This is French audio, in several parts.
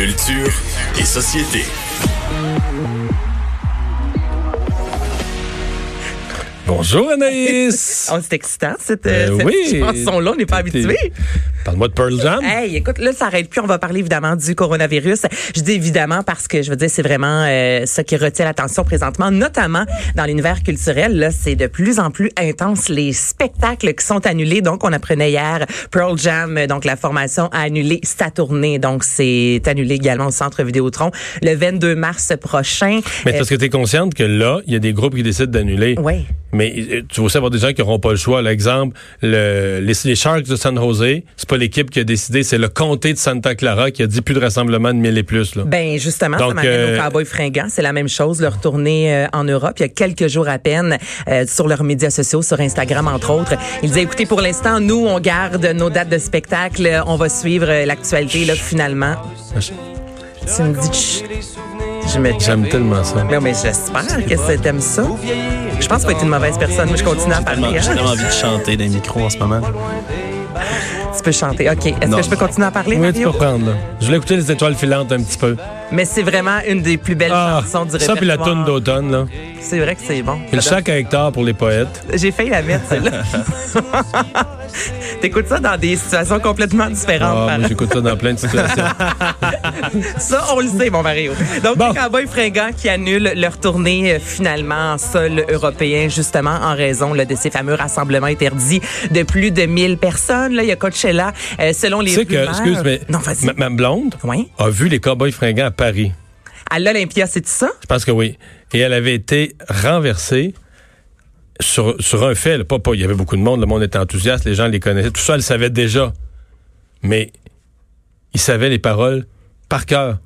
Culture et société. Bonjour Anaïs. Oh, c'est excitant, cette, Euh, cette oui. chanson-là. On n'est pas habitué. Parle-moi de Pearl Jam. Hey, écoute, là, ça arrête plus. On va parler évidemment du coronavirus. Je dis évidemment parce que je veux dire, c'est vraiment euh, ça qui retient l'attention présentement, notamment dans l'univers culturel. Là, c'est de plus en plus intense les spectacles qui sont annulés. Donc, on apprenait hier Pearl Jam, euh, donc la formation a annulé sa tournée. Donc, c'est annulé également au Centre Vidéotron le 22 mars prochain. Mais parce que tu es consciente que là, il y a des groupes qui décident d'annuler. Oui. Mais euh, tu vas aussi avoir des gens qui n'auront pas le choix. L'exemple, le, les, les Sharks de San Jose, pas l'équipe qui a décidé, c'est le comté de Santa Clara qui a dit plus de rassemblement de 1000 et plus. Là. Ben justement, Donc, ça m'amène euh, aux Cowboys fringants. C'est la même chose, leur tournée euh, en Europe. Il y a quelques jours à peine, euh, sur leurs médias sociaux, sur Instagram entre autres. Ils disaient, écoutez, pour l'instant, nous, on garde nos dates de spectacle. On va suivre euh, l'actualité, là, finalement. Tu me dis, J'aime tellement ça. Non, mais j'espère que ça- t'aimes ça. Je pense pas être une mauvaise personne. Moi, je continue à parler. J'ai hein. tellement envie de chanter les micros en ce moment. Tu peux chanter. OK. Est-ce Non. que je peux continuer à parler, Oui, tu Mario? peux prendre. Là. Je voulais écouter les étoiles filantes un petit peu. Mais c'est vraiment une des plus belles Ah, chansons du ça puis la répertoire. toune d'automne. là. C'est vrai que c'est bon. Et le chac à Hector pour les poètes. J'ai failli la mettre, celle-là. T'écoutes ça dans des situations complètement différentes. Ah, par- moi, j'écoute ça dans plein de situations. ça, on le sait, mon Mario. Donc, Bon. les Cowboys fringants qui annulent leur tournée euh, finalement en sol européen, justement en raison là, de ces fameux rassemblements interdits de plus de 1000 personnes. Là, il y a Coachella, euh, selon les sais que, rumeurs- excuse, mais Non, vas-y. ma, ma blonde Oui. a vu les Cowboys fringants à Paris. À l'Olympia, c'est ça? Je pense que oui. Et elle avait été renversée sur, sur un fait. là. Pas, pas, il y avait beaucoup de monde, le monde était enthousiaste, les gens les connaissaient. Tout ça, elle le savait déjà. Mais ils savaient les paroles par cœur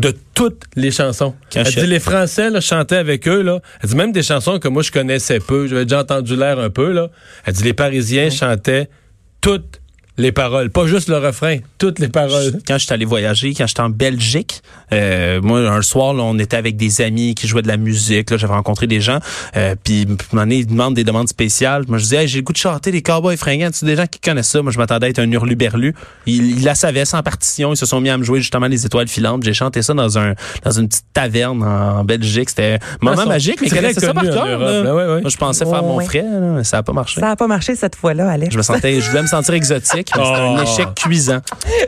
de toutes les chansons. Elle dit les Français là, chantaient avec eux. Là. Elle dit même des chansons que moi je connaissais peu. J'avais déjà entendu l'air un peu. Là. Elle dit les Parisiens chantaient toutes les paroles. Pas juste le refrain, toutes les paroles. Quand j'étais allé voyager, quand j'étais en Belgique, euh, moi, un soir, là, on était avec des amis qui jouaient de la musique. Là, j'avais rencontré des gens. Euh, puis, à un moment donné, ils demandent des demandes spéciales. Moi, je disais, hey, j'ai le goût de chanter les cowboys fringants. Tu sais, des gens qui connaissent ça. Moi, je m'attendais à être un hurluberlu. Ils, ils la savaient sans partition. Ils se sont mis à me jouer justement les étoiles filantes. J'ai chanté ça dans un dans une petite taverne en Belgique. C'était un moment magique. Mais connaissaient ça par cœur. Là, ouais, ouais. Moi, je pensais faire mon ouais. frais, là, mais ça a pas marché. Ça n'a pas marché cette fois-là, Alex. Je me sentais, je voulais me sentir exotique. mais C'était un Oh. échec cuisant.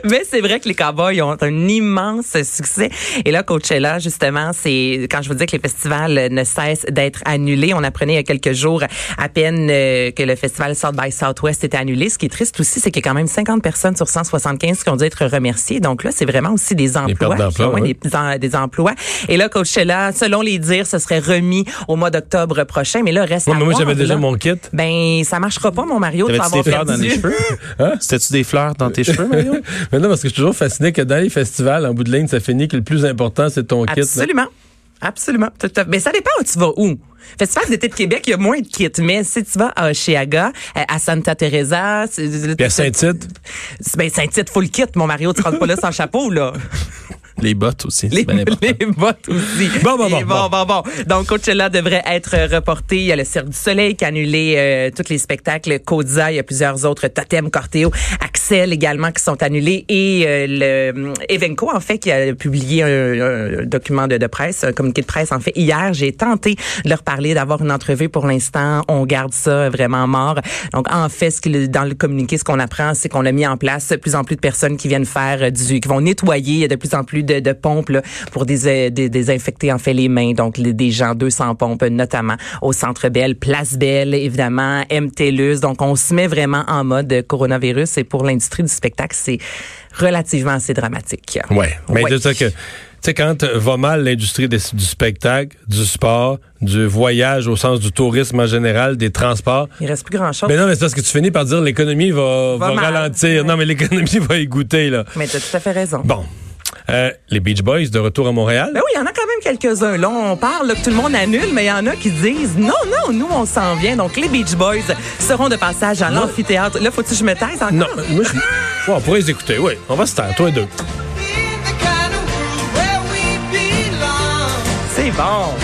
Mais c'est vrai que les Cowboys ont un immense succès. Et là, Coachella, justement, c'est quand je vous dis que les festivals ne cessent d'être annulés. On apprenait il y a quelques jours à peine euh, que le festival South by Southwest était annulé. Ce qui est triste aussi, c'est qu'il y a quand même 50 personnes sur 175 qui ont dû être remerciées. Donc là, c'est vraiment aussi des emplois. ouais. des, emplois. Et là, Coachella, selon les dires, ce serait remis au mois d'octobre prochain. Mais là, reste Ouais, à mais moi j'avais déjà mon kit. Ben, ça marchera pas, mon Mario, de T'avais-tu avoir des fleurs dans perdu. les cheveux? Hein? C'était-tu des fleurs dans tes cheveux, Mario? Mais non, parce que je suis toujours fasciné que dans les festivals, en bout de ligne, ça finit que le plus important, c'est ton kit. Absolument. Absolument. Mais ça dépend où tu vas où. Festival d'été de Québec, il y a moins de kits. Mais si tu vas à Oshiaga, euh, à Santa Teresa, c'est- Puis à Saint-Tite? ben Saint-Tite, full kit, mon Mario. Tu rentres pas là sans chapeau, là. Les bottes aussi. Les, bien les bottes aussi. Bon, bon, bon, bon, bon, bon. Donc, Coachella devrait être reporté. Il y a le Cirque du Soleil qui a annulé euh, tous les spectacles. Coda, il y a plusieurs autres. Totem, Corteo, Axel également qui sont annulés. Et euh, le Evenco, en fait, qui a publié un, un document de, de presse, un communiqué de presse, en fait, hier. J'ai tenté de leur parler, d'avoir une entrevue. Pour l'instant, on garde ça vraiment mort. Donc, en fait, ce qu'il- dans le communiqué, ce qu'on apprend, c'est qu'on a mis en place de plus en plus de personnes qui viennent faire du, qui vont nettoyer. Il y a de plus en plus de, de pompes là, pour dés- dés- désinfecter en fait les mains. Donc, les- des gens 200 pompes, notamment au Centre Belle, Place Belle, évidemment, MTLUS. Donc, on se met vraiment en mode coronavirus. Et pour l'industrie du spectacle, c'est relativement assez dramatique. Ouais. Mais Ouais. ça que, tu sais, quand va mal l'industrie du spectacle, du sport, du voyage au sens du tourisme en général, des transports. Il reste plus grand-chose. Mais non, mais c'est parce que tu finis par dire l'économie va, Va va mal. ralentir. Ouais. Non, mais l'économie va égoutter, là. Mais tu as tout à fait raison. Bon. Euh, les Beach Boys de retour à Montréal? Ben oui, il y en a quand même quelques-uns. Là, on parle que tout le monde annule, mais il y en a qui disent non, non, nous, on s'en vient. Donc, les Beach Boys seront de passage à l'amphithéâtre. Là, faut-tu que je me taise encore? Non, moi, je... Ouais, on pourrait les écouter, oui. On va se taire, toi et deux. C'est bon.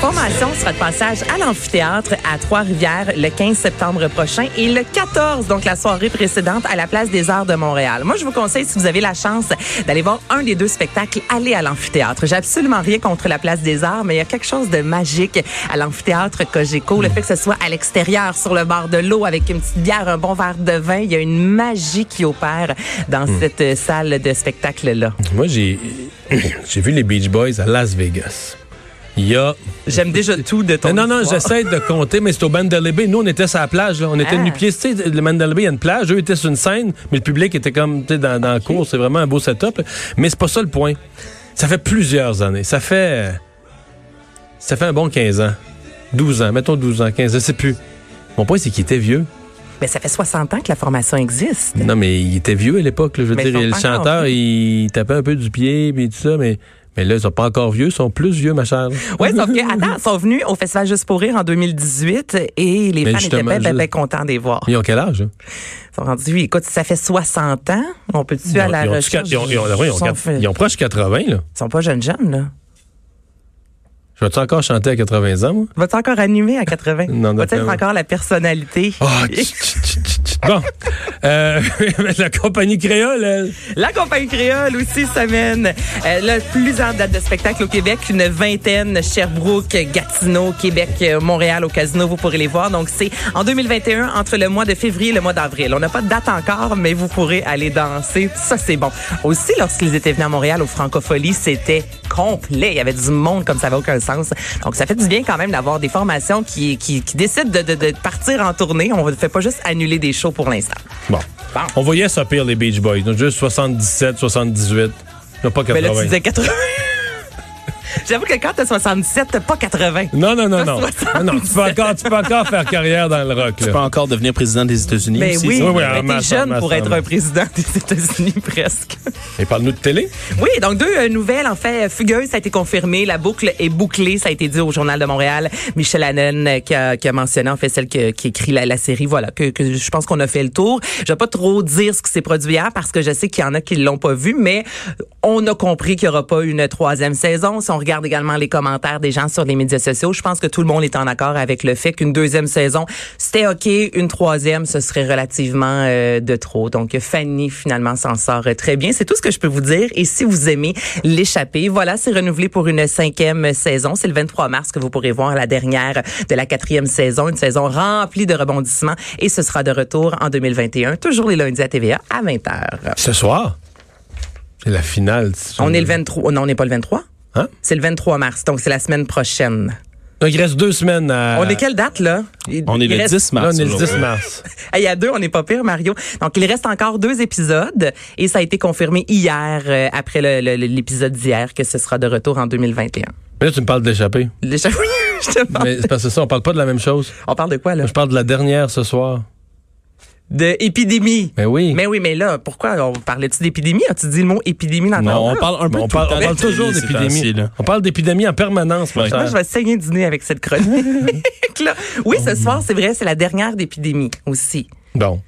Formation sera de passage à l'amphithéâtre à Trois-Rivières le 15 septembre prochain et le 14, donc la soirée précédente, à la place des Arts de Montréal. Moi, je vous conseille, si vous avez la chance d'aller voir un des deux spectacles, allez à l'amphithéâtre. J'ai absolument rien contre la place des Arts, mais il y a quelque chose de magique à l'amphithéâtre Cogeco. Le fait que ce soit à l'extérieur, sur le bord de l'eau, avec une petite bière, un bon verre de vin, il y a une magie qui opère dans cette salle de spectacle-là. Moi, j'ai j'ai vu les Beach Boys à Las Vegas. Il y a... J'aime déjà tout de ton Non, non, j'essaie de compter, mais c'est au Mandalay Bay. Nous, on était sur la plage. Là. On était Ah. nu-pieds. Tu sais, le Mandalay Bay, il y a une plage. Eux étaient sur une scène, mais le public était comme tu sais, dans, dans la cour. C'est vraiment un beau setup. là. Mais c'est pas ça le point. Ça fait plusieurs années. Ça fait... Ça fait un bon 15 ans. 12 ans. Mettons 12 ans, 15 ans, je sais plus. Mon point, c'est qu'il était vieux. Mais ça fait 60 ans que la formation existe. Non, mais il était vieux à l'époque. Je veux Mais dire, le chanteur, il tapait un peu du pied, puis tout ça, mais, mais là, ils sont pas encore vieux, ils sont plus vieux, ma chère. Oui, sauf que, attends, ils sont venus au Festival Juste pour rire en 2018 et les Mais fans étaient bien, contents de les voir. Ils ont quel âge? hein? Ils sont rendus, écoute, ça fait 60 ans, on peut-tu à la ils ont- recherche? ils ont- ils ont- oui, ils ont sont quatre- fait- ils ont proche 80, là. Ils sont pas jeunes jeunes, là. Je vais-tu encore chanter à 80 ans, moi? Vas-tu encore animer à 80? Non, Vas-tu être encore la personnalité? Ah, tch. bon. Euh, la compagnie créole, elle. La compagnie créole aussi semaine. Euh, là, plusieurs dates de spectacle au Québec, une vingtaine, Sherbrooke, Gatineau, Québec, Montréal au casino, vous pourrez les voir. Donc c'est en 2021 entre le mois de février et le mois d'avril. On n'a pas de date encore, mais vous pourrez aller danser. Ça c'est bon. Aussi lorsqu'ils étaient venus à Montréal au Francofolie, c'était complet. Il y avait du monde comme ça avait aucun sens. Donc ça fait du bien quand même d'avoir des formations qui qui, qui décident de, de, de partir en tournée. On ne fait pas juste annuler des shows pour l'instant. Bon. Bon. On voyait ça pire, les Beach Boys. Donc, juste 77, 78. Non, pas 80. Mais là, tu disais 80. J'avoue que quand t'as 77, t'as pas 80. Non, non, non, non. 77. Non, tu peux encore, tu peux encore faire carrière dans le rock, Tu là. peux encore devenir président des États-Unis Mais aussi. oui, Oui, oui, mais en t'es masse, en jeune masse, pour être un président des États-Unis presque. Et parle-nous de télé. Oui, donc deux euh, nouvelles en fait fugueuses, ça a été confirmé, la boucle est bouclée, ça a été dit au journal de Montréal. Michel Hannon euh, qui, a, qui a mentionné en fait celle que- qui écrit la, la série, voilà, que, que je pense qu'on a fait le tour. Je vais pas trop dire ce qui s'est produit hier parce que je sais qu'il y en a qui l'ont pas vu, mais on a compris qu'il y aura pas une troisième saison. Si on regarde également les commentaires des gens sur les médias sociaux, je pense que tout le monde est en accord avec le fait qu'une deuxième saison, c'était OK, une troisième, ce serait relativement euh, de trop. Donc Fanny finalement s'en sort très bien. C'est tout ce que je peux vous dire. Et si vous aimez l'échapper, voilà, c'est renouvelé pour une cinquième saison. C'est le 23 mars que vous pourrez voir la dernière de la quatrième saison, une saison remplie de rebondissements. Et ce sera de retour en 2021, toujours les lundis à TVA à 20h. Ce soir, c'est la finale. On est le 23. Non, on n'est pas le 23. Hein? C'est le 23 mars, donc c'est la semaine prochaine. Donc, il reste deux semaines à... On est quelle date, là? Il- On est il le reste- 10 Là, mars. on est le 10 aujourd'hui. mars. Il y a deux, on n'est pas pire, Mario. Donc, il reste encore deux épisodes et ça a été confirmé hier, euh, après l'épisode d'hier, que ce sera de retour en 2021. Mais là, tu me parles d'échapper. Oui, je te demande. Mais c'est parce que ça, on parle pas de la même chose. On parle de quoi, là? Je parle de la dernière ce soir. De épidémie. Mais oui. Mais oui, mais là, pourquoi on parlait-tu d'épidémie? As-tu dit le mot épidémie dans ton Non, on parle un peu on tout le parle, temps on parle d'épidémie toujours d'épidémie. On parle d'épidémie en permanence. Moi, je vais saigner du nez avec cette chronique. là. Oui, ce soir, c'est vrai, c'est la dernière d'épidémie aussi. Bon.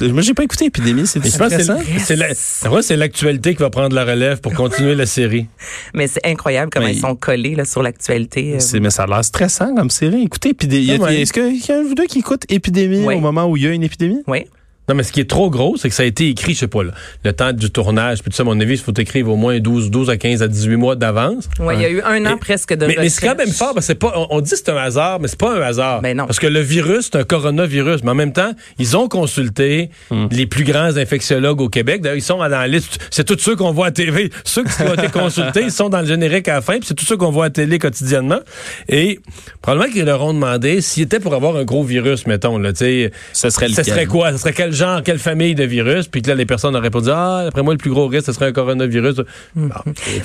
Moi, j'ai pas écouté Épidémie, c'est c'est- intéressant. c'est la- ouais, c'est l'actualité qui va prendre la relève pour continuer la série. Mais c'est incroyable comment Mais ils sont collés là, sur l'actualité. euh. C'est- Mais ça a l'air stressant comme série. Écoutez, Épidémie. Ah ouais. Est-ce qu'il y a un vous deux qui écoute Épidémie Ouais. au moment où il y a une épidémie? Oui. Non, mais ce qui est trop gros, c'est que ça a été écrit, je sais pas, là, le temps du tournage, puis tout ça, à mon avis, il faut écrire au moins 12, 12 à 15 à 18 mois d'avance. Ouais, il y a eu un an Mais- presque de Mais, mais c'est quand même fort, parce que c'est pas, on, on dit que c'est un hasard, mais c'est pas un hasard. Ben non. Parce que le virus, c'est un coronavirus. Mais en même temps, ils ont consulté Hmm. les plus grands infectiologues au Québec. D'ailleurs, ils sont dans la liste. C'est tous ceux qu'on voit à TV. Ceux qui ont été consultés, ils sont dans le générique à la fin, puis c'est tous ceux qu'on voit à télé quotidiennement. Et probablement qu'ils leur ont demandé s'il était pour avoir un gros virus, mettons, là, tu sais. Ce serait Ce lequel? serait quoi? Ce serait quel genre, quelle famille de virus? Puis que là, les personnes auraient répondu, ah, d'après moi, le plus gros risque, ce serait un coronavirus. Bon,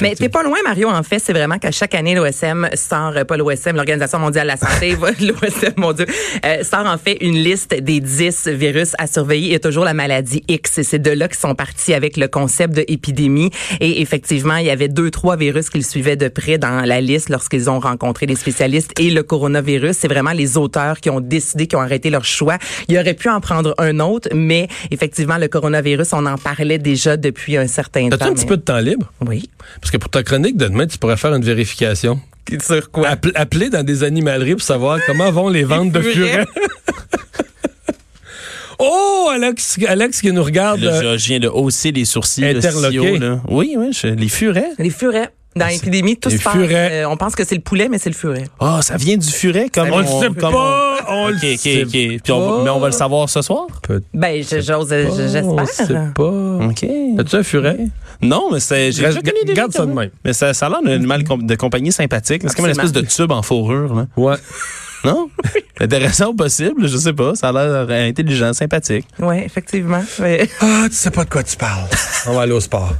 Mais t'es pas loin, Mario. En fait, c'est vraiment qu'à chaque année, l'OSM sort, euh, pas l'OSM, l'Organisation mondiale de la santé, l'OSM, mon Dieu, euh, sort en fait une liste des 10 virus à surveiller. Il y a toujours la maladie X. Et c'est de là qu'ils sont partis avec le concept de épidémie. Et effectivement, il y avait deux, trois virus qu'ils suivaient de près dans la liste lorsqu'ils ont rencontré les spécialistes. Et le coronavirus, c'est vraiment les auteurs qui ont décidé, qui ont arrêté leur choix. Il aurait pu en prendre un autre, mais effectivement, le coronavirus, on en parlait déjà depuis un certain temps. T'as-tu un petit mais- peu de temps libre? Oui. Parce que pour ta chronique de demain, tu pourrais faire une vérification. Sur quoi? Appe- Appelez dans des animaleries pour savoir comment vont les ventes de furets. oh, Alex, Alex qui nous regarde. Là, euh, je, je viens de hausser les sourcils. Interloqué. là. Oui, oui, je- les furets. Les furets. Dans l'épidémie, tout se passe. euh, on pense que c'est le poulet, mais c'est le furet. Ah, ça vient du furet comme Ça on le sait on- comme pas. On. Puis on pas. mais on va le savoir ce soir? Peut- Ben, je- j'ose, pas, On j'espère. sait pas. OK. As-tu un furet? Non, mais c'est. Connu des garde ça de même. Mais ça, ça a l'air d'un animal de compagnie sympathique. C'est comme une espèce de tube en fourrure, là. Ouais. Non? Intéressant possible, je sais pas. Ça a l'air intelligent, sympathique. Oui, effectivement. Ouais. Ah, tu sais pas de quoi tu parles. On va aller au sport.